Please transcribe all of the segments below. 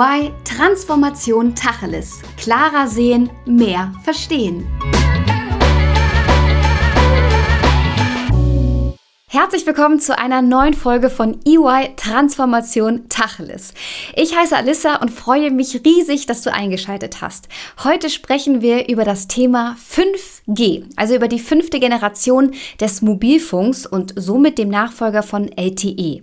EY Transformation Tacheles. Klarer sehen, mehr verstehen. Herzlich willkommen zu einer neuen Folge von EY Transformation Tacheles. Ich heiße Alissa und freue mich riesig, dass du eingeschaltet hast. Heute sprechen wir über das Thema 5G, also über die fünfte Generation des Mobilfunks und somit dem Nachfolger von LTE.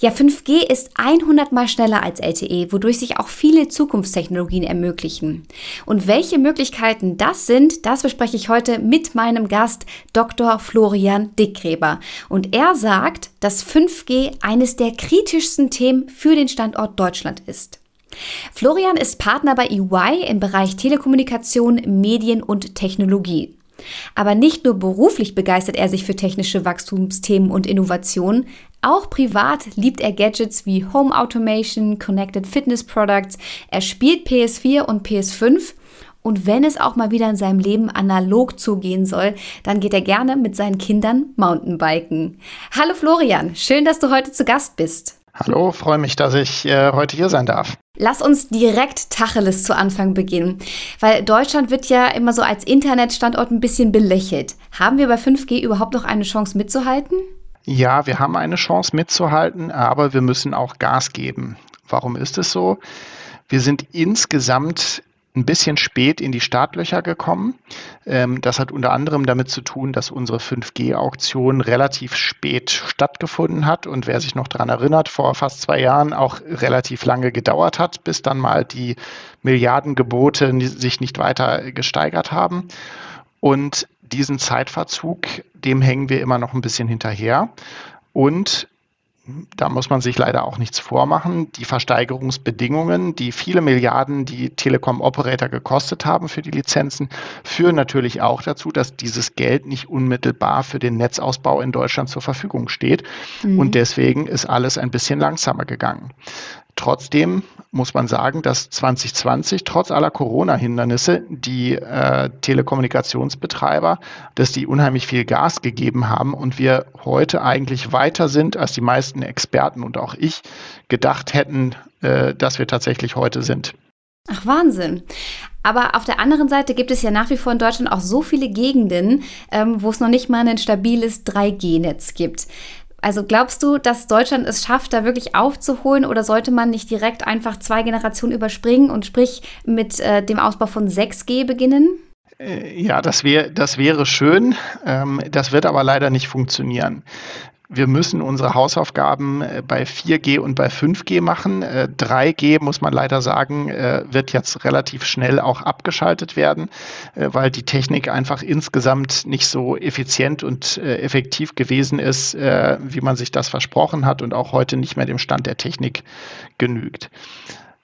Ja, 5G ist 100 mal schneller als LTE, wodurch sich auch viele Zukunftstechnologien ermöglichen. Und welche Möglichkeiten das sind, das bespreche ich heute mit meinem Gast Dr. Florian Dickgräber. Und er sagt, dass 5G eines der kritischsten Themen für den Standort Deutschland ist. Florian ist Partner bei EY im Bereich Telekommunikation, Medien und Technologie. Aber nicht nur beruflich begeistert er sich für technische Wachstumsthemen und Innovationen, auch privat liebt er Gadgets wie Home Automation, Connected Fitness Products, er spielt PS4 und PS5 und wenn es auch mal wieder in seinem Leben analog zugehen soll, dann geht er gerne mit seinen Kindern Mountainbiken. Hallo Florian, schön, dass du heute zu Gast bist. Hallo, freue mich, dass ich äh, heute hier sein darf. Lass uns direkt Tacheles zu Anfang beginnen, weil Deutschland wird ja immer so als Internetstandort ein bisschen belächelt. Haben wir bei 5G überhaupt noch eine Chance mitzuhalten? Ja, wir haben eine Chance mitzuhalten, aber wir müssen auch Gas geben. Warum ist es so? Wir sind insgesamt ein bisschen spät in die Startlöcher gekommen. Ähm, das hat unter anderem damit zu tun, dass unsere 5G-Auktion relativ spät stattgefunden hat und wer sich noch daran erinnert, vor fast zwei Jahren auch relativ lange gedauert hat, bis dann mal die Milliardengebote sich nicht weiter gesteigert haben. Und diesen Zeitverzug, dem hängen wir immer noch ein bisschen hinterher. Und da muss man sich leider auch nichts vormachen. Die Versteigerungsbedingungen, die viele Milliarden die Telekom-Operator gekostet haben für die Lizenzen, führen natürlich auch dazu, dass dieses Geld nicht unmittelbar für den Netzausbau in Deutschland zur Verfügung steht. Mhm. Und deswegen ist alles ein bisschen langsamer gegangen. Trotzdem muss man sagen, dass 2020 trotz aller Corona-Hindernisse die äh, Telekommunikationsbetreiber, dass die unheimlich viel Gas gegeben haben und wir heute eigentlich weiter sind, als die meisten Experten und auch ich gedacht hätten, äh, dass wir tatsächlich heute sind. Ach Wahnsinn. Aber auf der anderen Seite gibt es ja nach wie vor in Deutschland auch so viele Gegenden, ähm, wo es noch nicht mal ein stabiles 3G-Netz gibt. Also glaubst du, dass Deutschland es schafft, da wirklich aufzuholen oder sollte man nicht direkt einfach zwei Generationen überspringen und sprich mit äh, dem Ausbau von 6G beginnen? Äh, ja, das, wär, das wäre schön. Ähm, das wird aber leider nicht funktionieren. Wir müssen unsere Hausaufgaben äh, bei 4G und bei 5G machen. 3G, äh, muss man leider sagen, äh, wird jetzt relativ schnell auch abgeschaltet werden, weil die Technik einfach insgesamt nicht so effizient und effektiv gewesen ist, wie man sich das versprochen hat und auch heute nicht mehr dem Stand der Technik genügt.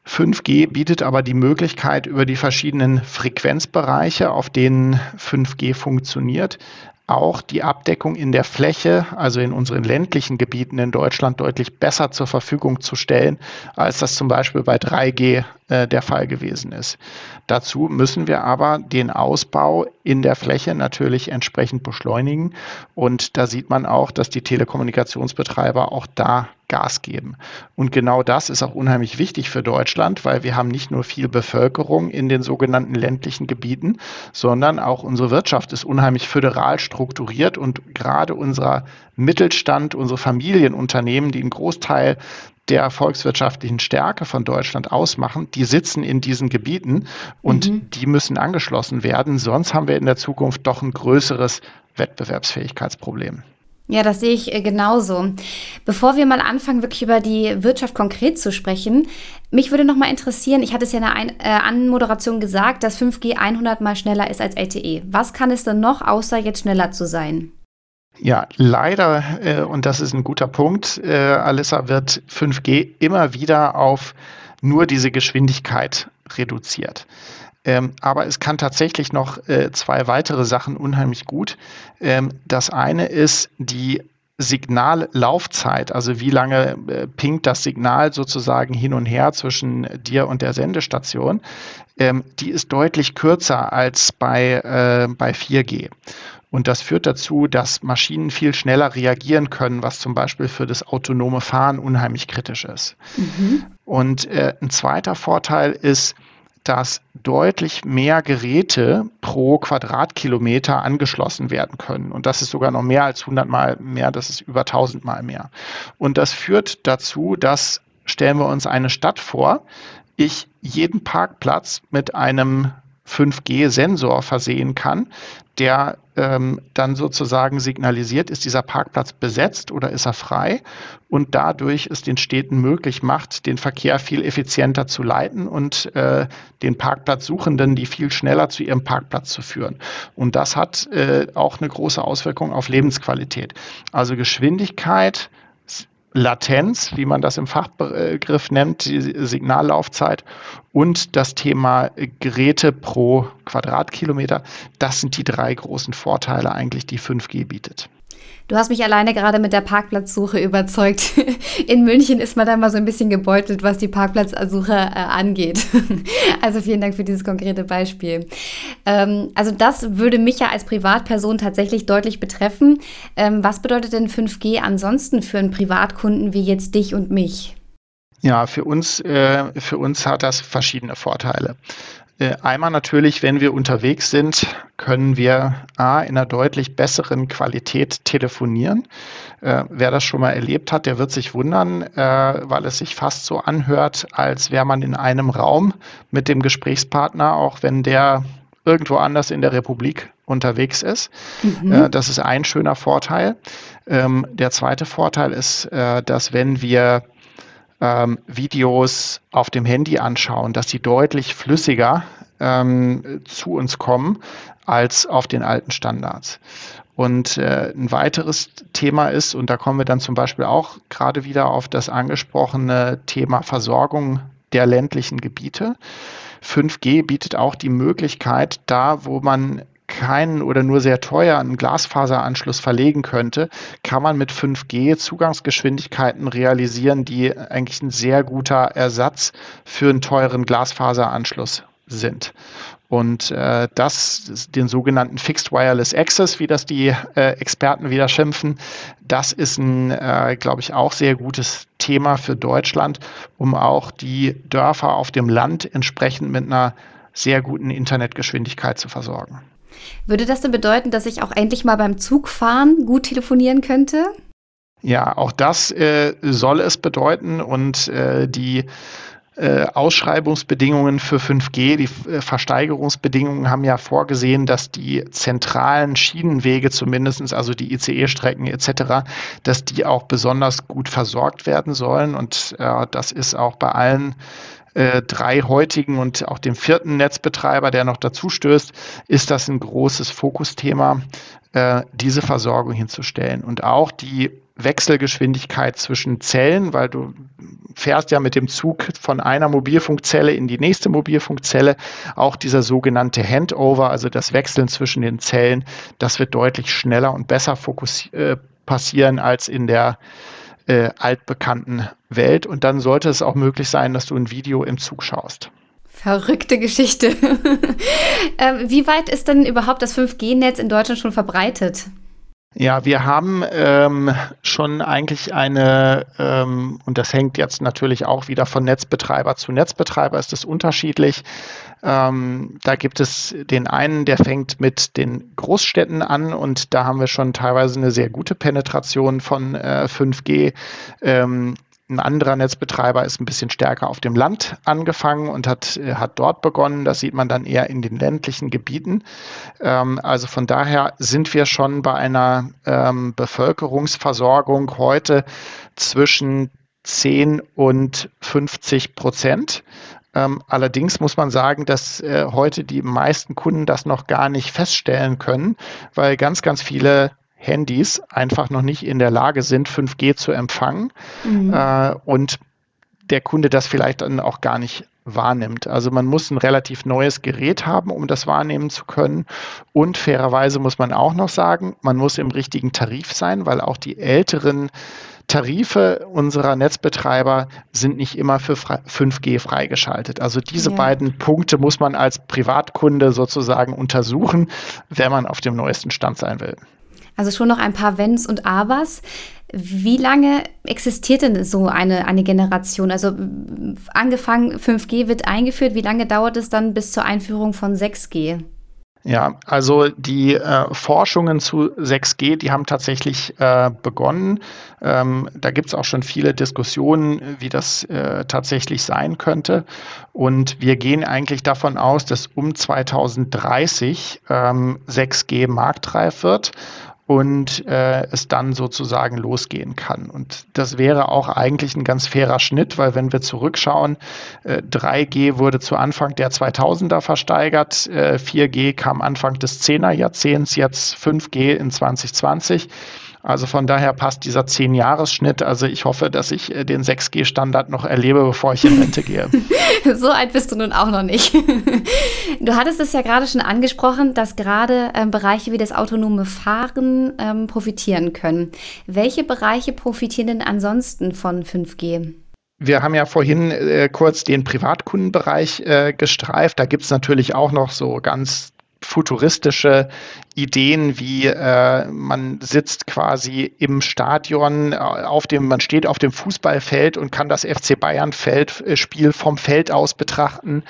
5G bietet aber die Möglichkeit, über die verschiedenen Frequenzbereiche, auf denen 5G funktioniert, auch die Abdeckung in der Fläche, also in unseren ländlichen Gebieten in Deutschland, deutlich besser zur Verfügung zu stellen, als das zum Beispiel bei 3G äh, der Fall gewesen ist. Dazu müssen wir aber den Ausbau in der Fläche natürlich entsprechend beschleunigen. Und da sieht man auch, dass die Telekommunikationsbetreiber auch da Gas geben. Und genau das ist auch unheimlich wichtig für Deutschland, weil wir haben nicht nur viel Bevölkerung in den sogenannten ländlichen Gebieten, sondern auch unsere Wirtschaft ist unheimlich föderal strukturiert und gerade unser Mittelstand, unsere Familienunternehmen, die einen Großteil der volkswirtschaftlichen Stärke von Deutschland ausmachen, die sitzen in diesen Gebieten und mhm. die müssen angeschlossen werden. Sonst haben wir in der Zukunft doch ein größeres Wettbewerbsfähigkeitsproblem. Ja, das sehe ich äh, genauso. Bevor wir mal anfangen, wirklich über die Wirtschaft konkret zu sprechen, mich würde noch mal interessieren, ich hatte es ja in der Ein äh, Anmoderation gesagt, dass 5G 100 mal schneller ist als LTE. Was kann es denn noch, außer jetzt schneller zu sein? Ja, leider, äh, und das ist ein guter Punkt, äh, Alissa, wird 5G immer wieder auf nur diese Geschwindigkeit reduziert. Ähm, aber es kann tatsächlich noch äh, zwei weitere Sachen unheimlich gut. Ähm, das eine ist die Signallaufzeit, also wie lange äh, pinkt das Signal sozusagen hin und her zwischen dir und der Sendestation, ähm, die ist deutlich kürzer als bei, äh, bei 4G. Und das führt dazu, dass Maschinen viel schneller reagieren können, was zum Beispiel für das autonome Fahren unheimlich kritisch ist. Mhm. Und äh, ein zweiter Vorteil ist, dass deutlich mehr Geräte pro Quadratkilometer angeschlossen werden können. Und das ist sogar noch mehr als 100 Mal mehr, das ist über 1000 Mal mehr. Und das führt dazu, dass, stellen wir uns eine Stadt vor, ich jeden Parkplatz mit einem 5G-Sensor versehen kann, der ähm, dann sozusagen signalisiert, ist dieser Parkplatz besetzt oder ist er frei und dadurch es den Städten möglich macht, den Verkehr viel effizienter zu leiten und äh, den Parkplatzsuchenden, die viel schneller zu ihrem Parkplatz zu führen. Und das hat äh, auch eine große Auswirkung auf Lebensqualität. Also Geschwindigkeit, Latenz, wie man das im Fachbegriff nennt, die Signallaufzeit und das Thema Geräte pro Quadratkilometer. Das sind die drei großen Vorteile eigentlich, die 5G bietet. Du hast mich alleine gerade mit der Parkplatzsuche überzeugt. In München ist man da mal so ein bisschen gebeutelt, was die Parkplatzsuche äh, angeht. Also vielen Dank für dieses konkrete Beispiel. Ähm, also das würde mich ja als Privatperson tatsächlich deutlich betreffen. Ähm, was bedeutet denn 5G ansonsten für einen Privatkunden wie jetzt dich und mich? Ja, für uns, äh, für uns hat das verschiedene Vorteile. Äh, einmal natürlich, wenn wir unterwegs sind, können wir A, in einer deutlich besseren Qualität telefonieren. Äh, wer das schon mal erlebt hat, der wird sich wundern, äh, weil es sich fast so anhört, als wäre man in einem Raum mit dem Gesprächspartner, auch wenn der irgendwo anders in der Republik unterwegs ist. Mhm. Äh, das ist ein schöner Vorteil. Ähm, der zweite Vorteil ist, äh, dass wenn wir ähm, Videos auf dem Handy anschauen, dass sie deutlich flüssiger ähm, zu uns kommen als auf den alten Standards. Und äh, ein weiteres Thema ist, und da kommen wir dann zum Beispiel auch gerade wieder auf das angesprochene Thema Versorgung der ländlichen Gebiete. 5G bietet auch die Möglichkeit, da wo man keinen oder nur sehr teuer einen Glasfaseranschluss verlegen könnte, kann man mit 5G Zugangsgeschwindigkeiten realisieren, die eigentlich ein sehr guter Ersatz für einen teuren Glasfaseranschluss sind. Und äh, das, den sogenannten Fixed Wireless Access, wie das die äh, Experten wieder schimpfen, das ist ein, äh, glaube ich, auch sehr gutes Thema für Deutschland, um auch die Dörfer auf dem Land entsprechend mit einer sehr guten Internetgeschwindigkeit zu versorgen. Würde das denn bedeuten, dass ich auch endlich mal beim Zugfahren gut telefonieren könnte? Ja, auch das äh, soll es bedeuten und äh, die äh, Ausschreibungsbedingungen für 5G, die äh, Versteigerungsbedingungen haben ja vorgesehen, dass die zentralen Schienenwege zumindest, also die ICE-Strecken etc., dass die auch besonders gut versorgt werden sollen. Und äh, das ist auch bei allen äh, drei heutigen und auch dem vierten Netzbetreiber, der noch dazu stößt, ist das ein großes Fokusthema, äh, diese Versorgung hinzustellen. Und auch die Wechselgeschwindigkeit zwischen Zellen, weil du fährst ja mit dem Zug von einer Mobilfunkzelle in die nächste Mobilfunkzelle. Auch dieser sogenannte Handover, also das Wechseln zwischen den Zellen, das wird deutlich schneller und besser äh, passieren als in der äh, altbekannten Welt. Und dann sollte es auch möglich sein, dass du ein Video im Zug schaust. Verrückte Geschichte. äh, wie weit ist denn überhaupt das 5G-Netz in Deutschland schon verbreitet? Ja, wir haben ähm, schon eigentlich eine, ähm, und das hängt jetzt natürlich auch wieder von Netzbetreiber zu Netzbetreiber, ist es unterschiedlich. Ähm, da gibt es den einen, der fängt mit den Großstädten an und da haben wir schon teilweise eine sehr gute Penetration von äh, 5G. Ein anderer Netzbetreiber ist ein bisschen stärker auf dem Land angefangen und hat, äh, hat dort begonnen. Das sieht man dann eher in den ländlichen Gebieten. Ähm, also von daher sind wir schon bei einer ähm, Bevölkerungsversorgung heute zwischen 10 und 50 Prozent. Ähm, allerdings muss man sagen, dass äh, heute die meisten Kunden das noch gar nicht feststellen können, weil ganz, ganz viele Handys einfach noch nicht in der Lage sind, 5G zu empfangen mhm. äh, und der Kunde das vielleicht dann auch gar nicht wahrnimmt. Also man muss ein relativ neues Gerät haben, um das wahrnehmen zu können. Und fairerweise muss man auch noch sagen, man muss im richtigen Tarif sein, weil auch die älteren Tarife unserer Netzbetreiber sind nicht immer für 5G freigeschaltet. Also diese ja. beiden Punkte muss man als Privatkunde sozusagen untersuchen, wenn man auf dem neuesten Stand sein will. Also schon noch ein paar Wenns und Abers. Wie lange existiert denn so eine, eine Generation? Also angefangen 5G wird eingeführt, wie lange dauert es dann bis zur Einführung von 6G? Ja, also die äh, Forschungen zu 6G, die haben tatsächlich äh, begonnen. Ähm, da gibt es auch schon viele Diskussionen, wie das äh, tatsächlich sein könnte. Und wir gehen eigentlich davon aus, dass um 2030 ähm, 6G marktreif wird und äh, es dann sozusagen losgehen kann. Und das wäre auch eigentlich ein ganz fairer Schnitt, weil wenn wir zurückschauen, äh, 3G wurde zu Anfang der 2000er versteigert, äh, 4G kam Anfang des 10er Jahrzehnts, jetzt 5G in 2020. Also von daher passt dieser 10-Jahres-Schnitt. Also ich hoffe, dass ich äh, den 6G-Standard noch erlebe, bevor ich in Rente gehe. so alt bist du nun auch noch nicht. Du hattest es ja gerade schon angesprochen, dass gerade ähm, Bereiche wie das autonome Fahren ähm, profitieren können. Welche Bereiche profitieren denn ansonsten von 5G? Wir haben ja vorhin äh, kurz den Privatkundenbereich äh, gestreift. Da gibt es natürlich auch noch so ganz futuristische Ideen wie äh, man sitzt quasi im Stadion, äh, auf dem, man steht auf dem Fußballfeld und kann das FC Bayern Feld, äh, vom Feld aus betrachten.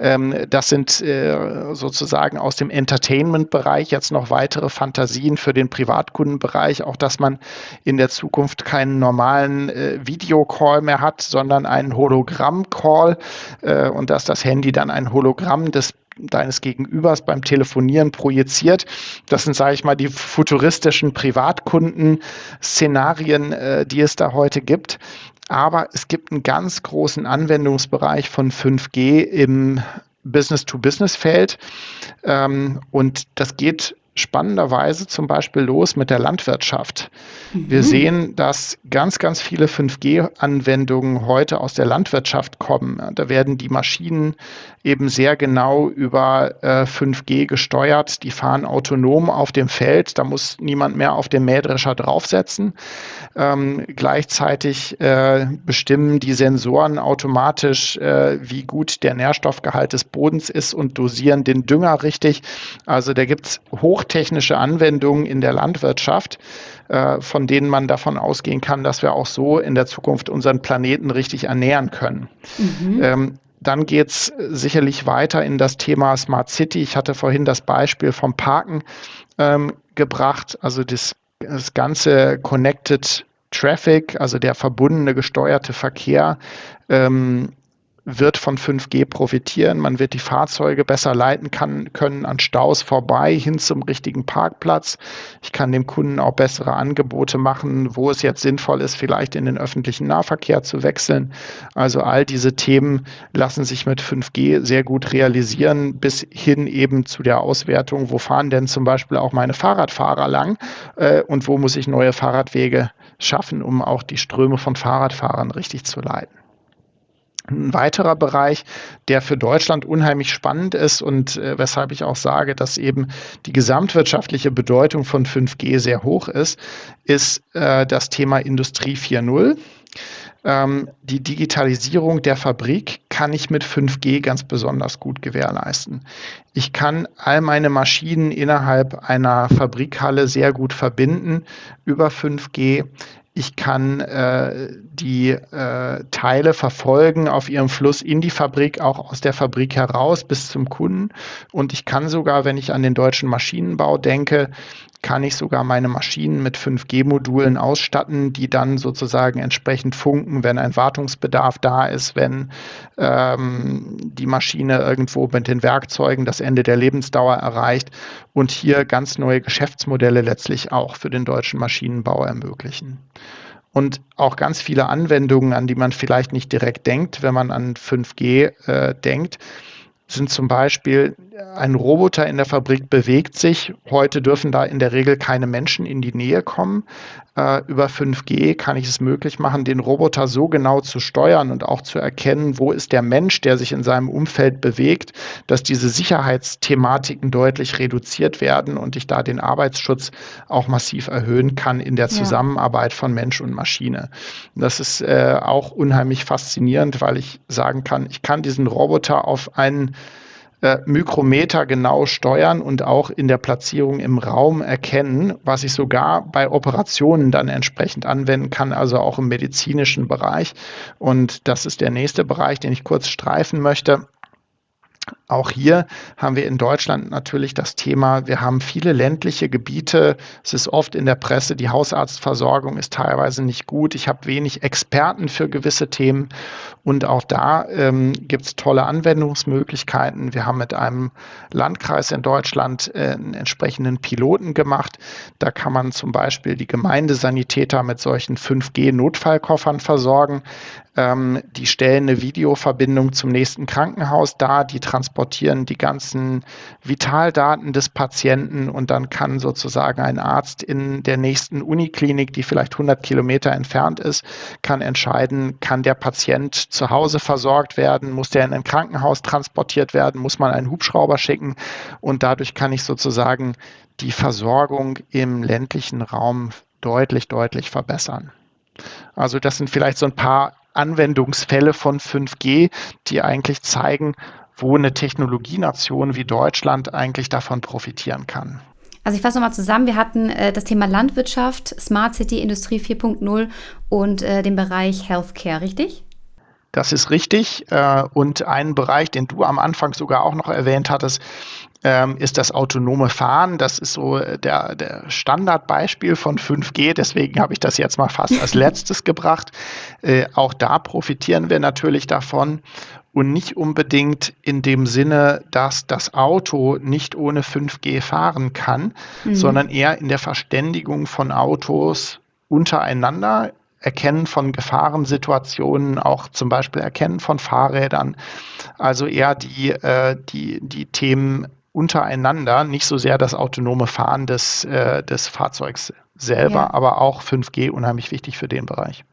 Ähm, das sind äh, sozusagen aus dem Entertainment-Bereich jetzt noch weitere Fantasien für den Privatkundenbereich, auch dass man in der Zukunft keinen normalen äh, Videocall mehr hat, sondern einen Hologramm-Call äh, und dass das Handy dann ein Hologramm des deines Gegenübers beim Telefonieren projiziert. Das sind, sage ich mal, die futuristischen Privatkunden-Szenarien, äh, die es da heute gibt. Aber es gibt einen ganz großen Anwendungsbereich von 5G im Business-to-Business-Feld. Ähm, und das geht spannenderweise zum Beispiel los mit der Landwirtschaft. Mhm. Wir sehen, dass ganz, ganz viele 5G-Anwendungen heute aus der Landwirtschaft kommen. Da werden die Maschinen eben sehr genau über äh, 5G gesteuert. Die fahren autonom auf dem Feld. Da muss niemand mehr auf dem Mähdrescher draufsetzen. Ähm, gleichzeitig äh, bestimmen die Sensoren automatisch, äh, wie gut der Nährstoffgehalt des Bodens ist und dosieren den Dünger richtig. Also da gibt es hochtechnische Anwendungen in der Landwirtschaft, äh, von denen man davon ausgehen kann, dass wir auch so in der Zukunft unseren Planeten richtig ernähren können. Mhm. Ähm, dann geht es sicherlich weiter in das Thema Smart City. Ich hatte vorhin das Beispiel vom Parken ähm, gebracht. Also das das ganze Connected Traffic, also der verbundene gesteuerte Verkehr, ähm, wird von 5G profitieren. Man wird die Fahrzeuge besser leiten kann, können an Staus vorbei hin zum richtigen Parkplatz. Ich kann dem Kunden auch bessere Angebote machen, wo es jetzt sinnvoll ist, vielleicht in den öffentlichen Nahverkehr zu wechseln. Also all diese Themen lassen sich mit 5G sehr gut realisieren, bis hin eben zu der Auswertung, wo fahren denn zum Beispiel auch meine Fahrradfahrer lang äh, und wo muss ich neue Fahrradwege schaffen, um auch die Ströme von Fahrradfahrern richtig zu leiten. Ein weiterer Bereich, der für Deutschland unheimlich spannend ist und äh, weshalb ich auch sage, dass eben die gesamtwirtschaftliche Bedeutung von 5G sehr hoch ist, ist äh, das Thema Industrie 4.0. Ähm, die Digitalisierung der Fabrik kann ich mit 5G ganz besonders gut gewährleisten. Ich kann all meine Maschinen innerhalb einer Fabrikhalle sehr gut verbinden über 5G. Ich kann äh, die äh, Teile verfolgen auf ihrem Fluss in die Fabrik, auch aus der Fabrik heraus bis zum Kunden. Und ich kann sogar, wenn ich an den deutschen Maschinenbau denke, kann ich sogar meine Maschinen mit 5G-Modulen ausstatten, die dann sozusagen entsprechend funken, wenn ein Wartungsbedarf da ist, wenn ähm, die Maschine irgendwo mit den Werkzeugen das Ende der Lebensdauer erreicht und hier ganz neue Geschäftsmodelle letztlich auch für den deutschen Maschinenbau ermöglichen. Und auch ganz viele Anwendungen, an die man vielleicht nicht direkt denkt, wenn man an 5G äh, denkt, sind zum Beispiel ein Roboter in der Fabrik bewegt sich. Heute dürfen da in der Regel keine Menschen in die Nähe kommen. Äh, über 5G kann ich es möglich machen, den Roboter so genau zu steuern und auch zu erkennen, wo ist der Mensch, der sich in seinem Umfeld bewegt, dass diese Sicherheitsthematiken deutlich reduziert werden und ich da den Arbeitsschutz auch massiv erhöhen kann in der Zusammenarbeit von Mensch und Maschine. Das ist äh, auch unheimlich faszinierend, weil ich sagen kann, ich kann diesen Roboter auf einen äh, Mikrometer genau steuern und auch in der Platzierung im Raum erkennen, was ich sogar bei Operationen dann entsprechend anwenden kann, also auch im medizinischen Bereich. Und das ist der nächste Bereich, den ich kurz streifen möchte. Auch hier haben wir in Deutschland natürlich das Thema, wir haben viele ländliche Gebiete. Es ist oft in der Presse, die Hausarztversorgung ist teilweise nicht gut. Ich habe wenig Experten für gewisse Themen. Und auch da ähm, gibt es tolle Anwendungsmöglichkeiten. Wir haben mit einem Landkreis in Deutschland äh, einen entsprechenden Piloten gemacht. Da kann man zum Beispiel die Gemeindesanitäter mit solchen 5G-Notfallkoffern versorgen. Ähm, die stellen eine Videoverbindung zum nächsten Krankenhaus dar, die transportieren die ganzen Vitaldaten des Patienten und dann kann sozusagen ein Arzt in der nächsten Uniklinik, die vielleicht 100 Kilometer entfernt ist, kann entscheiden, kann der Patient zu Hause versorgt werden, muss der in ein Krankenhaus transportiert werden, muss man einen Hubschrauber schicken? Und dadurch kann ich sozusagen die Versorgung im ländlichen Raum deutlich, deutlich verbessern. Also das sind vielleicht so ein paar Anwendungsfälle von 5G, die eigentlich zeigen, wo eine Technologienation wie Deutschland eigentlich davon profitieren kann. Also ich fasse nochmal zusammen, wir hatten äh, das Thema Landwirtschaft, Smart City, Industrie 4.0 und äh, den Bereich Healthcare, richtig? Das ist richtig. Äh, und ein Bereich, den du am Anfang sogar auch noch erwähnt hattest, ähm, ist das autonome Fahren. Das ist so der, der Standardbeispiel von 5G. Deswegen habe ich das jetzt mal fast als letztes gebracht. Äh, auch da profitieren wir natürlich davon und nicht unbedingt in dem Sinne, dass das Auto nicht ohne 5G fahren kann, mhm. sondern eher in der Verständigung von Autos untereinander, Erkennen von Gefahrensituationen, auch zum Beispiel Erkennen von Fahrrädern. Also eher die, äh, die, die Themen untereinander, nicht so sehr das autonome Fahren des, äh, des Fahrzeugs selber, ja. aber auch 5G unheimlich wichtig für den Bereich.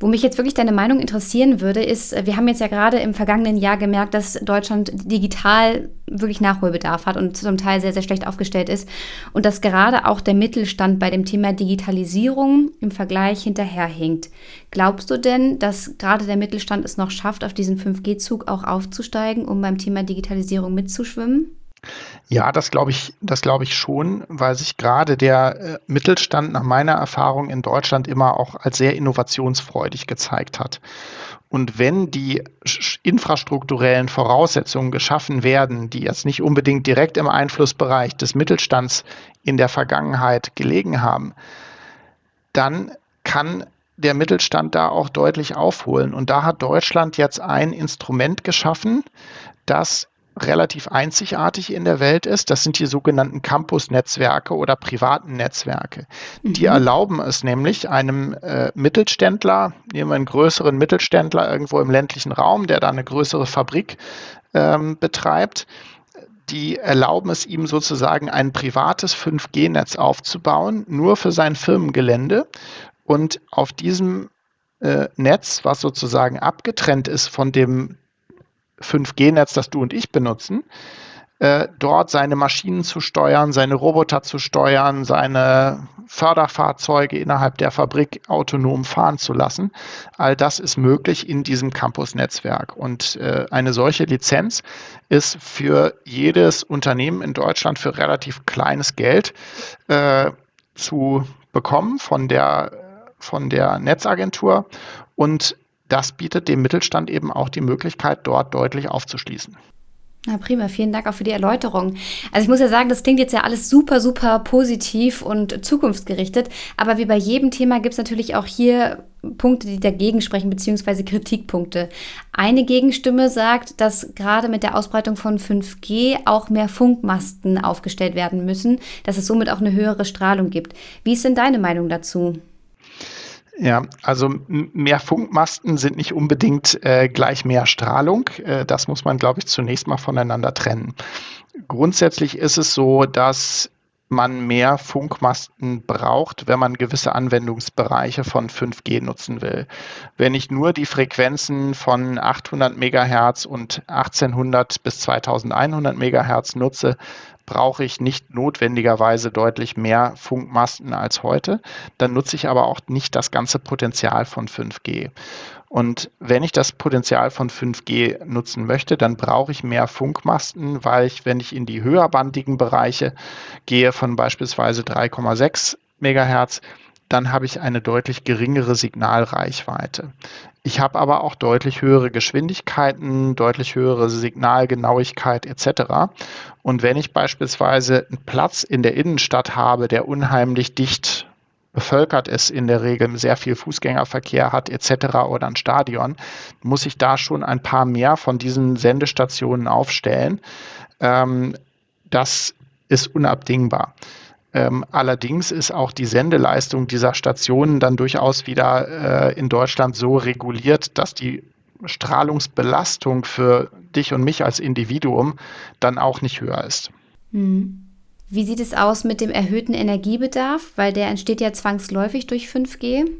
Wo mich jetzt wirklich deine Meinung interessieren würde, ist, wir haben jetzt ja gerade im vergangenen Jahr gemerkt, dass Deutschland digital wirklich Nachholbedarf hat und zum Teil sehr, sehr schlecht aufgestellt ist und dass gerade auch der Mittelstand bei dem Thema Digitalisierung im Vergleich hinterherhinkt. Glaubst du denn, dass gerade der Mittelstand es noch schafft, auf diesen 5G-Zug auch aufzusteigen, um beim Thema Digitalisierung mitzuschwimmen? Ja, das glaube ich, das glaube ich schon, weil sich gerade der äh, Mittelstand nach meiner Erfahrung in Deutschland immer auch als sehr innovationsfreudig gezeigt hat. Und wenn die infrastrukturellen Voraussetzungen geschaffen werden, die jetzt nicht unbedingt direkt im Einflussbereich des Mittelstands in der Vergangenheit gelegen haben, dann kann der Mittelstand da auch deutlich aufholen. Und da hat Deutschland jetzt ein Instrument geschaffen, das relativ einzigartig in der Welt ist. Das sind die sogenannten Campus-Netzwerke oder privaten Netzwerke. Mhm. Die erlauben es nämlich einem äh, Mittelständler, nehmen wir einen größeren Mittelständler irgendwo im ländlichen Raum, der da eine größere Fabrik ähm, betreibt, die erlauben es ihm sozusagen ein privates 5G-Netz aufzubauen, nur für sein Firmengelände. Und auf diesem äh, Netz, was sozusagen abgetrennt ist von dem 5G-Netz, das du und ich benutzen, äh, dort seine Maschinen zu steuern, seine Roboter zu steuern, seine Förderfahrzeuge innerhalb der Fabrik autonom fahren zu lassen. All das ist möglich in diesem Campus-Netzwerk. Und äh, eine solche Lizenz ist für jedes Unternehmen in Deutschland für relativ kleines Geld äh, zu bekommen von der, von der Netzagentur. Und das bietet dem Mittelstand eben auch die Möglichkeit, dort deutlich aufzuschließen. Na prima, vielen Dank auch für die Erläuterung. Also ich muss ja sagen, das klingt jetzt ja alles super, super positiv und zukunftsgerichtet, aber wie bei jedem Thema gibt es natürlich auch hier Punkte, die dagegen sprechen, beziehungsweise Kritikpunkte. Eine Gegenstimme sagt, dass gerade mit der Ausbreitung von 5G auch mehr Funkmasten aufgestellt werden müssen, dass es somit auch eine höhere Strahlung gibt. Wie ist denn deine Meinung dazu? Ja, also mehr Funkmasten sind nicht unbedingt äh, gleich mehr Strahlung. Äh, das muss man, glaube ich, zunächst mal voneinander trennen. grundsätzlich ist es so, dass man mehr Funkmasten braucht, wenn man gewisse Anwendungsbereiche von 5G nutzen will. Wenn ich nur die Frequenzen von 800 Megahertz und 1800 bis 2100 Megahertz nutze, brauche ich nicht notwendigerweise deutlich mehr Funkmasten als heute. Dann nutze ich aber auch nicht das ganze Potenzial von 5G. Und wenn ich das Potenzial von 5G nutzen möchte, dann brauche ich mehr Funkmasten, weil ich, wenn ich in die höherbandigen Bereiche gehe, von beispielsweise 3,6 Megahertz, dann habe ich eine deutlich geringere Signalreichweite. Ich habe aber auch deutlich höhere Geschwindigkeiten, deutlich höhere Signalgenauigkeit etc. Und wenn ich beispielsweise einen Platz in der Innenstadt habe, der unheimlich dicht bevölkert ist, in der Regel sehr viel Fußgängerverkehr hat etc. oder ein Stadion, muss ich da schon ein paar mehr von diesen Sendestationen aufstellen. Ähm, das ist unabdingbar. Ähm, allerdings ist auch die Sendeleistung dieser Stationen dann durchaus wieder äh, in Deutschland so reguliert, dass die Strahlungsbelastung für dich und mich als Individuum dann auch nicht höher ist. Mhm. Wie sieht es aus mit dem erhöhten Energiebedarf? Weil der entsteht ja zwangsläufig durch 5G.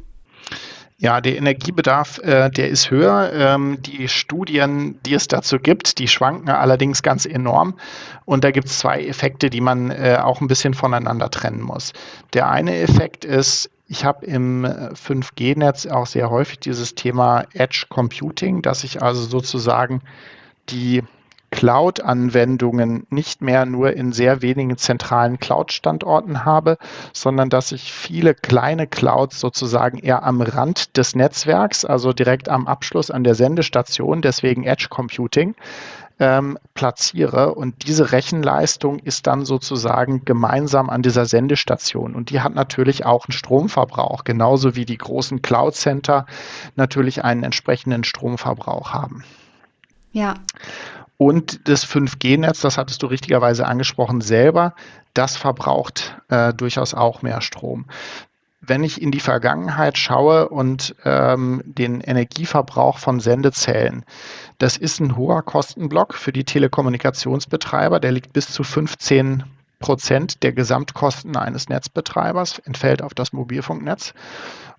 Ja, der Energiebedarf, äh, der ist höher. Ähm, die Studien, die es dazu gibt, die schwanken allerdings ganz enorm. Und da gibt es zwei Effekte, die man äh, auch ein bisschen voneinander trennen muss. Der eine Effekt ist, ich habe im 5G-Netz auch sehr häufig dieses Thema Edge Computing, dass ich also sozusagen die Cloud-Anwendungen nicht mehr nur in sehr wenigen zentralen Cloud-Standorten habe, sondern dass ich viele kleine Clouds sozusagen eher am Rand des Netzwerks, also direkt am Abschluss an der Sendestation, deswegen Edge Computing, ähm, platziere. Und diese Rechenleistung ist dann sozusagen gemeinsam an dieser Sendestation. Und die hat natürlich auch einen Stromverbrauch, genauso wie die großen Cloud-Center natürlich einen entsprechenden Stromverbrauch haben. Ja. Und das 5G-Netz, das hattest du richtigerweise angesprochen, selber, das verbraucht äh, durchaus auch mehr Strom. Wenn ich in die Vergangenheit schaue und ähm, den Energieverbrauch von Sendezellen, das ist ein hoher Kostenblock für die Telekommunikationsbetreiber, der liegt bis zu 15 Prozent der Gesamtkosten eines Netzbetreibers, entfällt auf das Mobilfunknetz.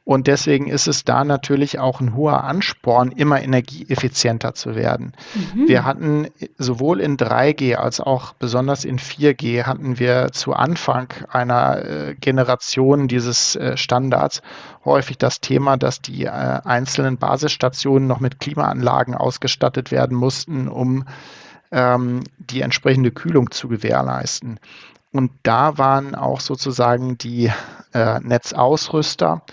Und deswegen ist es da natürlich auch ein hoher Ansporn, immer energieeffizienter zu werden. Mhm. Wir hatten sowohl in 3G als auch besonders in 4G hatten wir zu Anfang einer äh, Generation dieses äh, Standards häufig das Thema, dass die äh, einzelnen Basisstationen noch mit Klimaanlagen ausgestattet werden mussten, um ähm, die entsprechende Kühlung zu gewährleisten. Und da waren auch sozusagen die äh, Netzausrüster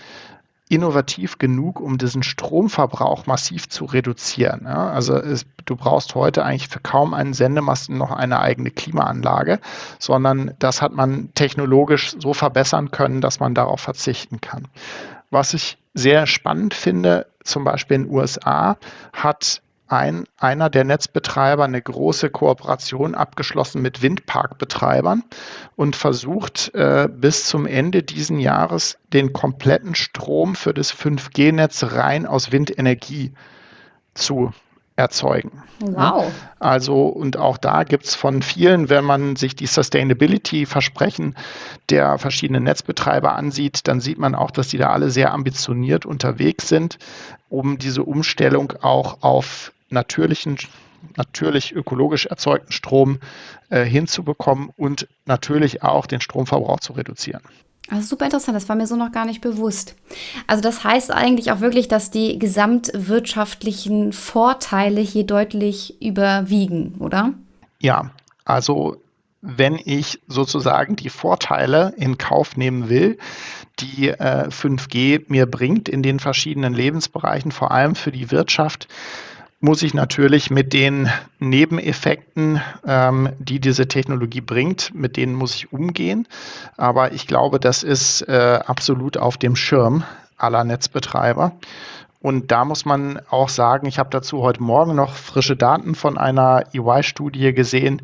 innovativ genug, um diesen Stromverbrauch massiv zu reduzieren. Ja, also es, du brauchst heute eigentlich für kaum einen Sendemasten noch eine eigene Klimaanlage, sondern das hat man technologisch so verbessern können, dass man darauf verzichten kann. Was ich sehr spannend finde, zum Beispiel in den USA hat ein, einer der Netzbetreiber eine große Kooperation abgeschlossen mit Windparkbetreibern und versucht äh, bis zum Ende diesen Jahres den kompletten Strom für das 5G-Netz rein aus Windenergie zu erzeugen. Wow. Also, und auch da gibt es von vielen, wenn man sich die Sustainability-Versprechen der verschiedenen Netzbetreiber ansieht, dann sieht man auch, dass die da alle sehr ambitioniert unterwegs sind, um diese Umstellung auch auf natürlichen, natürlich ökologisch erzeugten Strom äh, hinzubekommen und natürlich auch den Stromverbrauch zu reduzieren. Also super interessant, das war mir so noch gar nicht bewusst. Also das heißt eigentlich auch wirklich, dass die gesamtwirtschaftlichen Vorteile hier deutlich überwiegen, oder? Ja, also wenn ich sozusagen die Vorteile in Kauf nehmen will, die äh, 5G mir bringt in den verschiedenen Lebensbereichen, vor allem für die Wirtschaft, muss ich natürlich mit den Nebeneffekten, ähm, die diese Technologie bringt, mit denen muss ich umgehen. Aber ich glaube, das ist äh, absolut auf dem Schirm aller Netzbetreiber. Und da muss man auch sagen, ich habe dazu heute Morgen noch frische Daten von einer EY-Studie gesehen.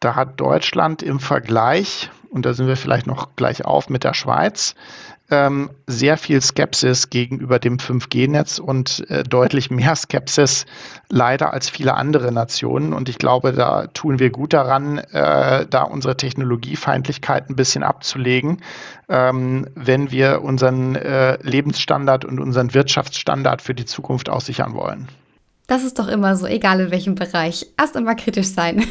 Da hat Deutschland im Vergleich und da sind wir vielleicht noch gleich auf mit der Schweiz, ähm, sehr viel Skepsis gegenüber dem 5G-Netz und äh, deutlich mehr Skepsis leider als viele andere Nationen. Und ich glaube, da tun wir gut daran, äh, da unsere Technologiefeindlichkeit ein bisschen abzulegen, ähm, wenn wir unseren äh, Lebensstandard und unseren Wirtschaftsstandard für die Zukunft aussichern wollen. Das ist doch immer so, egal in welchem Bereich. Erst einmal kritisch sein.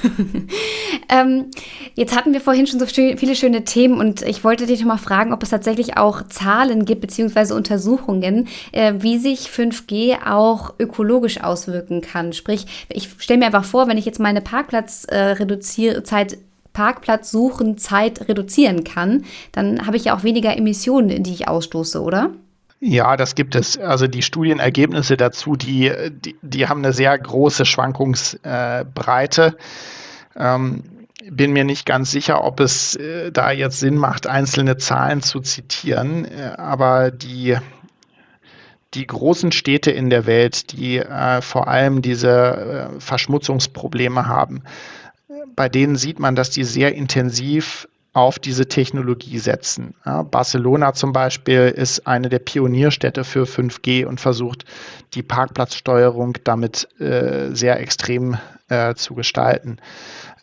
ähm, jetzt hatten wir vorhin schon so viele schöne Themen und ich wollte dich mal fragen, ob es tatsächlich auch Zahlen gibt, beziehungsweise Untersuchungen, äh, wie sich 5G auch ökologisch auswirken kann. Sprich, ich stelle mir einfach vor, wenn ich jetzt meine Parkplatz äh, Parkplatz suchen, Zeit reduzieren kann, dann habe ich ja auch weniger Emissionen, die ich ausstoße, oder? Ja, das gibt es. Also die Studienergebnisse dazu, die, die, die haben eine sehr große Schwankungsbreite. Ähm, bin mir nicht ganz sicher, ob es äh, da jetzt Sinn macht, einzelne Zahlen zu zitieren, äh, aber die, die großen Städte in der Welt, die äh, vor allem diese äh, Verschmutzungsprobleme haben, bei denen sieht man, dass die sehr intensiv auf diese Technologie setzen. Ja, Barcelona zum Beispiel ist eine der Pionierstädte für 5G und versucht, die Parkplatzsteuerung damit äh, sehr extrem äh, zu gestalten.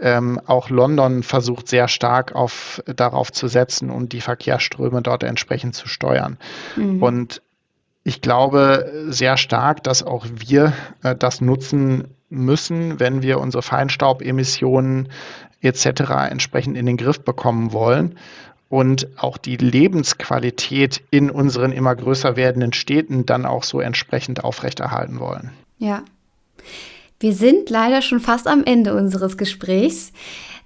Ähm, auch London versucht sehr stark auf, darauf zu setzen und die Verkehrsströme dort entsprechend zu steuern. Mhm. Und ich glaube sehr stark, dass auch wir äh, das nutzen müssen, wenn wir unsere Feinstaubemissionen etc. entsprechend in den Griff bekommen wollen und auch die Lebensqualität in unseren immer größer werdenden Städten dann auch so entsprechend aufrechterhalten wollen. Ja. Wir sind leider schon fast am Ende unseres Gesprächs.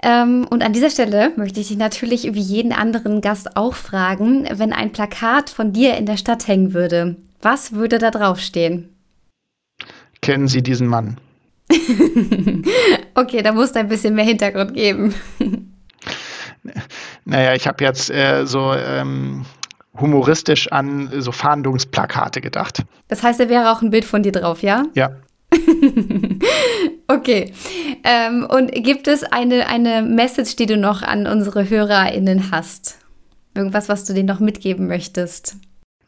Ähm, und an dieser Stelle möchte ich dich natürlich wie jeden anderen Gast auch fragen, wenn ein Plakat von dir in der Stadt hängen würde, was würde da draufstehen? Kennen Sie diesen Mann? okay, da musst du ein bisschen mehr Hintergrund geben. naja, ich habe jetzt äh, so ähm, humoristisch an so Fahndungsplakate gedacht. Das heißt, da wäre auch ein Bild von dir drauf, ja? Ja. okay. Ähm, und gibt es eine, eine Message, die du noch an unsere HörerInnen hast? Irgendwas, was du denen noch mitgeben möchtest?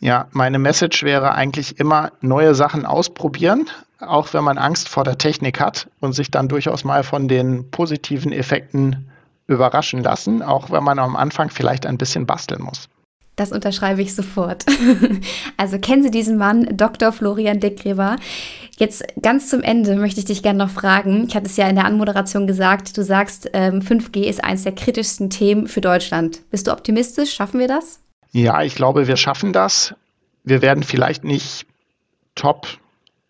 Ja, meine Message wäre eigentlich immer neue Sachen ausprobieren, auch wenn man Angst vor der Technik hat und sich dann durchaus mal von den positiven Effekten überraschen lassen, auch wenn man am Anfang vielleicht ein bisschen basteln muss. Das unterschreibe ich sofort. Also kennen Sie diesen Mann, Dr. Florian Deckgräber. Jetzt ganz zum Ende möchte ich dich gerne noch fragen. Ich hatte es ja in der Anmoderation gesagt, du sagst, 5G ähm, ist eines der kritischsten Themen für Deutschland. Bist du optimistisch? Schaffen wir das? Ja, ich glaube, wir schaffen das. Wir werden vielleicht nicht Top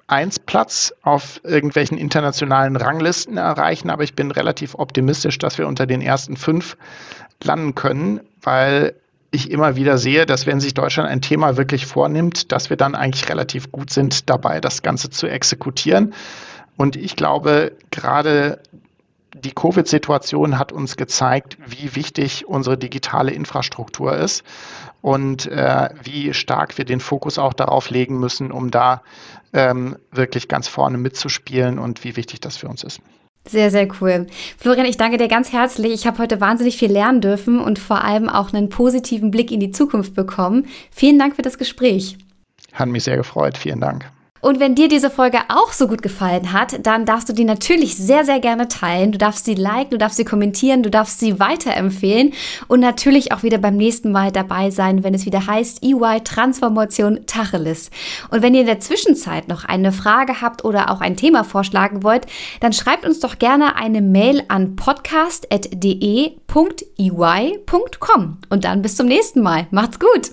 1 Platz auf irgendwelchen internationalen Ranglisten erreichen, aber ich bin relativ optimistisch, dass wir unter den ersten fünf landen können, weil ich immer wieder sehe, dass wenn sich Deutschland ein Thema wirklich vornimmt, dass wir dann eigentlich relativ gut sind dabei, das Ganze zu exekutieren. Und ich glaube, gerade die Covid-Situation hat uns gezeigt, wie wichtig unsere digitale Infrastruktur ist und äh, wie stark wir den Fokus auch darauf legen müssen, um da ähm, wirklich ganz vorne mitzuspielen und wie wichtig das für uns ist. Sehr, sehr cool. Florian, ich danke dir ganz herzlich. Ich habe heute wahnsinnig viel lernen dürfen und vor allem auch einen positiven Blick in die Zukunft bekommen. Vielen Dank für das Gespräch. Hat mich sehr gefreut. Vielen Dank. Und wenn dir diese Folge auch so gut gefallen hat, dann darfst du die natürlich sehr, sehr gerne teilen. Du darfst sie liken, du darfst sie kommentieren, du darfst sie weiterempfehlen und natürlich auch wieder beim nächsten Mal dabei sein, wenn es wieder heißt EY Transformation Tacheles. Und wenn ihr in der Zwischenzeit noch eine Frage habt oder auch ein Thema vorschlagen wollt, dann schreibt uns doch gerne eine Mail an podcast.de.ey.com. Und dann bis zum nächsten Mal. Macht's gut!